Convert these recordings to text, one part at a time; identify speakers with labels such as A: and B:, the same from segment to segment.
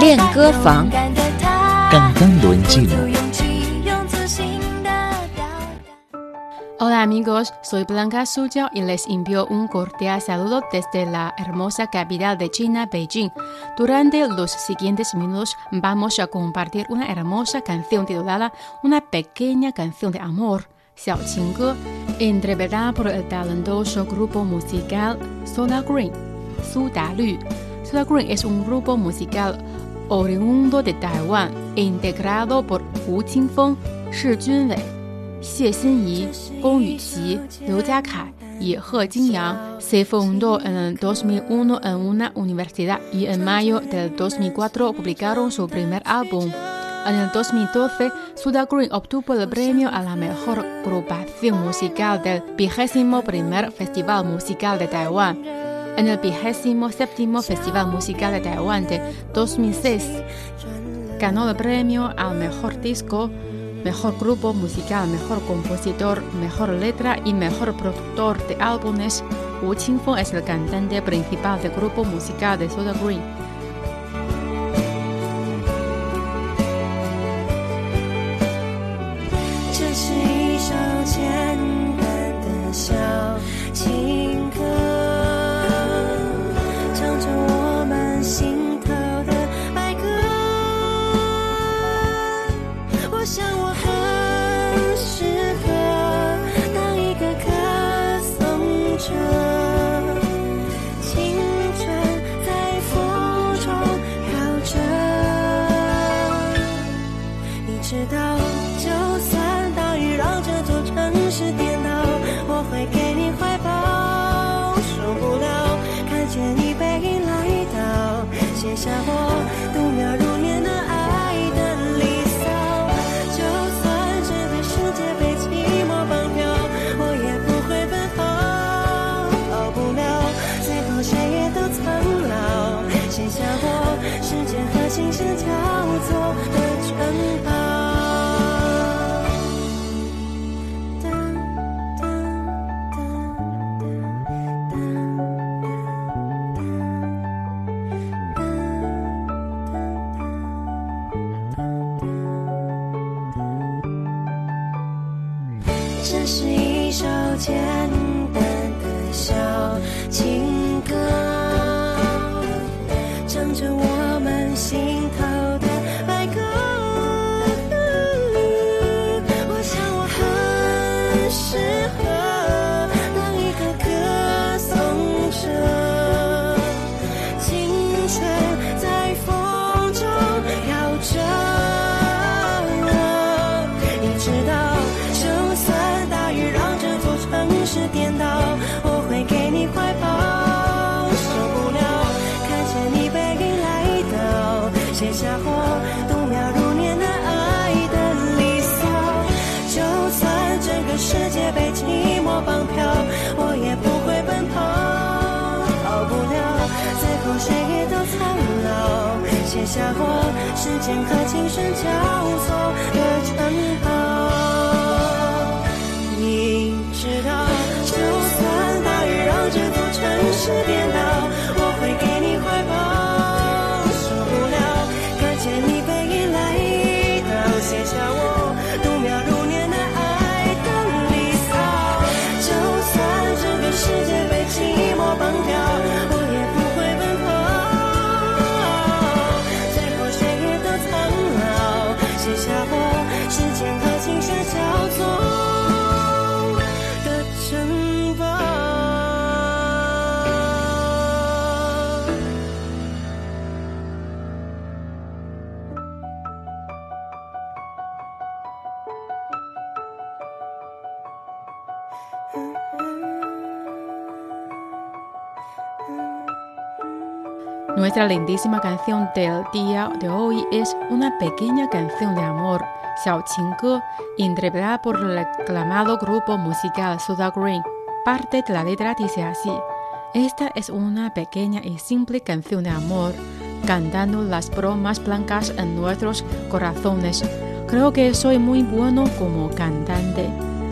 A: 练歌房，
B: 刚刚轮进。
C: Hola amigos, soy Blanca Suzhou y les envío un cordial saludo desde la hermosa capital de China, Beijing. Durante los siguientes minutos vamos a compartir una hermosa canción titulada Una pequeña canción de amor, Xiao Qingge, interpretada por el talentoso grupo musical Soda Green, Su Da Lü. Soda Green es un grupo musical oriundo de Taiwán, integrado por Hu Qingfeng, Shi Junwei, Xie Xinyi, Gong Yuqi, Liu Jiakai y He Jingyang. Se fundó en el 2001 en una universidad y en mayo del 2004 publicaron su primer álbum. En el 2012, Suda Green obtuvo el premio a la mejor agrupación musical del 21 Festival Musical de Taiwán. En el 27 Festival Musical de Taiwán de 2006, ganó el premio al mejor disco, mejor grupo musical, mejor compositor, mejor letra y mejor productor de álbumes. Wu Qingfeng es el cantante principal del grupo musical de Soda Green.
D: 和琴声交错的城堡。这是一首简单的小情歌，唱着我时间和琴声交错的城堡。你知道，就算大雨让这座城市颠倒
C: Nuestra lindísima canción del día de hoy es una pequeña canción de amor, Xiao Qingge, interpretada por el aclamado grupo musical Soda Green. Parte de la letra dice así: Esta es una pequeña y simple canción de amor, cantando las bromas blancas en nuestros corazones. Creo que soy muy bueno como cantante.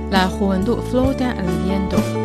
C: La juventud flota en viento.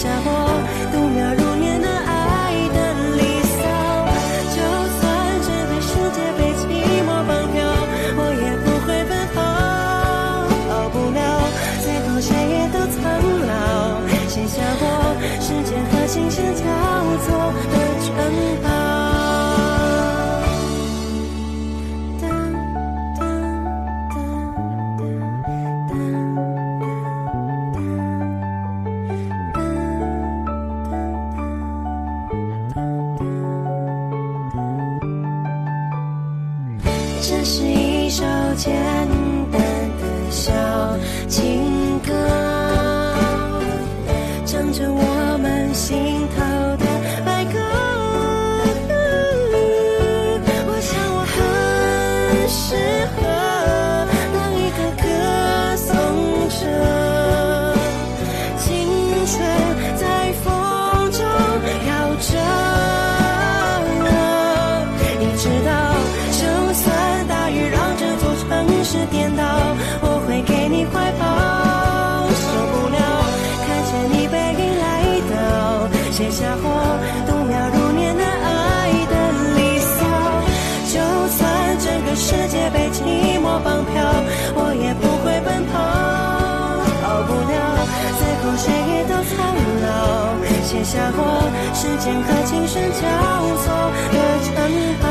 D: 下过是。绑票，我也不会奔跑。逃不了，最后谁也都苍老，写下我时间和琴声交错的城堡。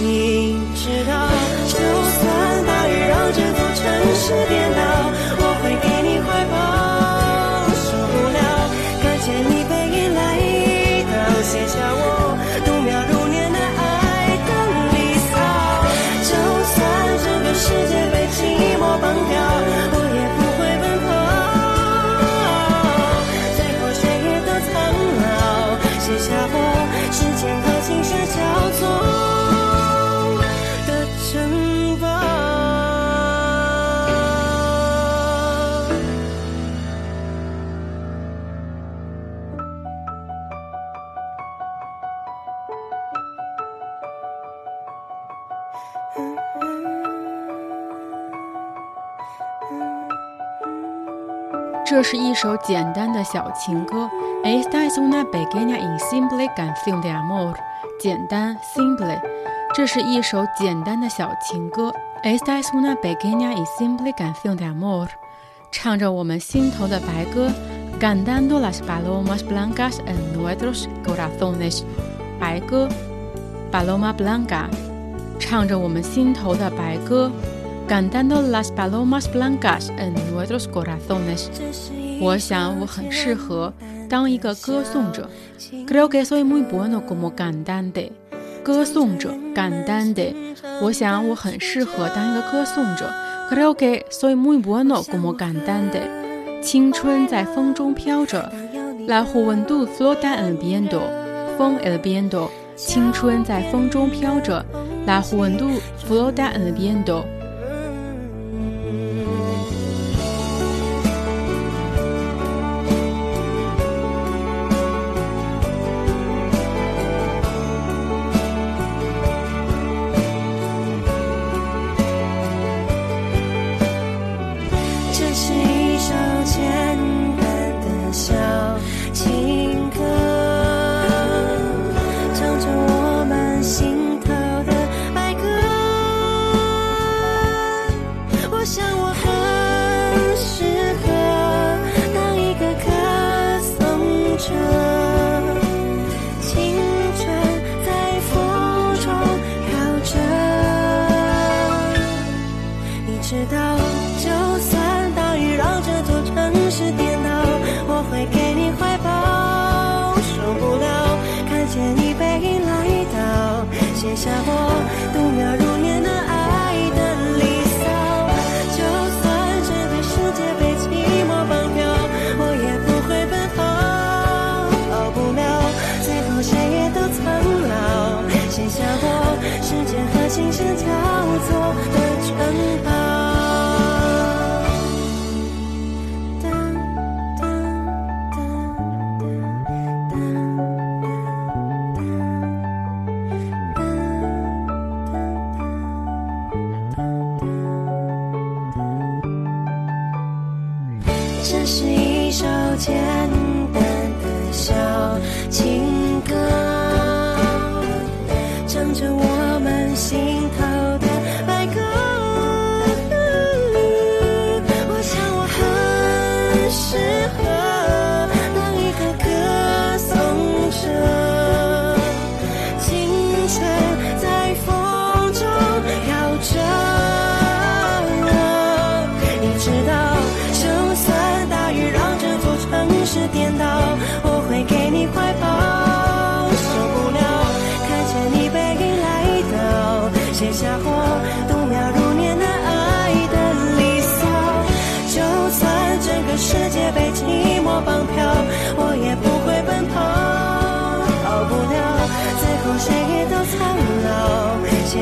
D: 你知道，就算大雨让这座城市颠倒，
C: 是一首简单的小情歌。Esta es una pequeña y simple canción de amor。简单，simple。这是一首简单的小情歌。Esta es una pequeña y simple canción de amor。唱着我们心头的白鸽，cantando las palomas blancas en nuestros corazones。白鸽，paloma blanca，唱着我们心头的白鸽 ，cantando las palomas blancas en nuestros corazones。我想我很适合当一个歌颂者。Creo que soy muy bueno como cantante。歌颂者，cantante。我想我很适合当一个歌颂者。Creo que soy muy bueno como cantante。青春在风中飘着，La juventud flota en el viento。风 el viento。青春在风中飘着，La juventud flota en el viento。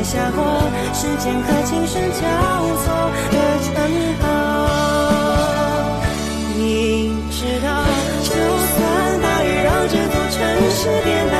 D: 下过时间和琴声交错的城堡，你知道，就算大雨让这座城市颠。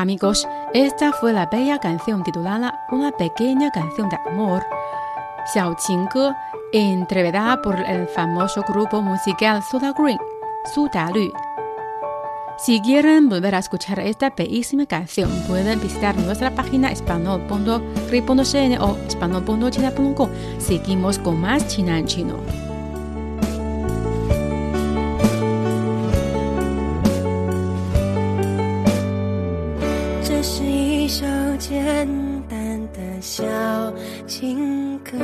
C: Amigos, esta fue la bella canción titulada Una pequeña canción de amor, Xiao Qingge, entregada por el famoso grupo musical Soda Green, Soda Lü. Si quieren volver a escuchar esta bellísima canción, pueden visitar nuestra página español.ri.cn o español.china.com. Seguimos con más China en chino.
D: 简单的小情歌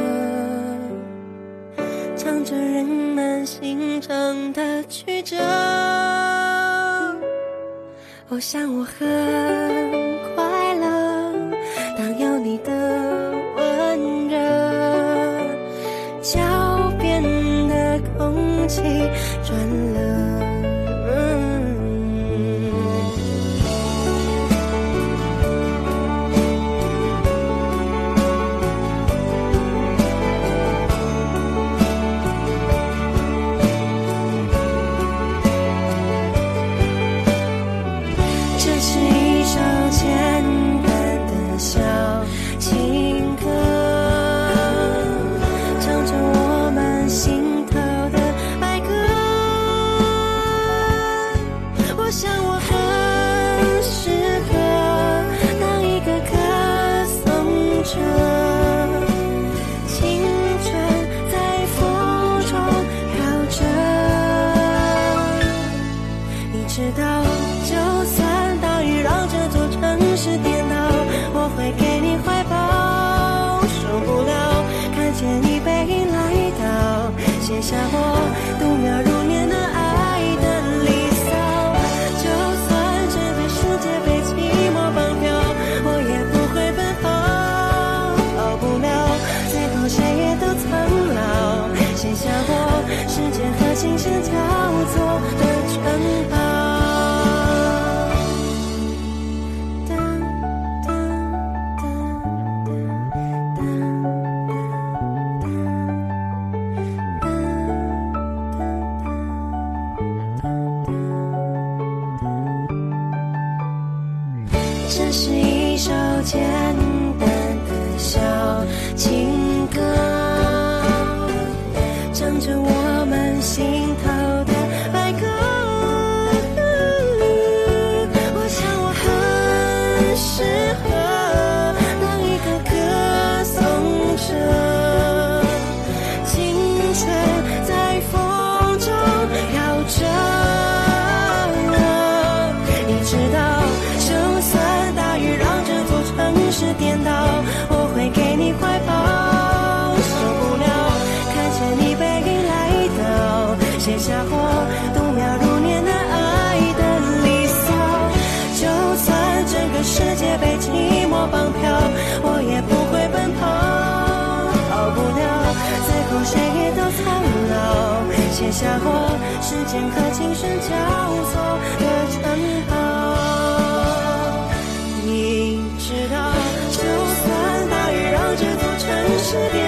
D: 唱着人们心肠的曲折。我想我很快乐当有你的温热脚边的空气的心下过。下过，时间和琴声交错的城堡。你知道，就算大雨让这座城市变。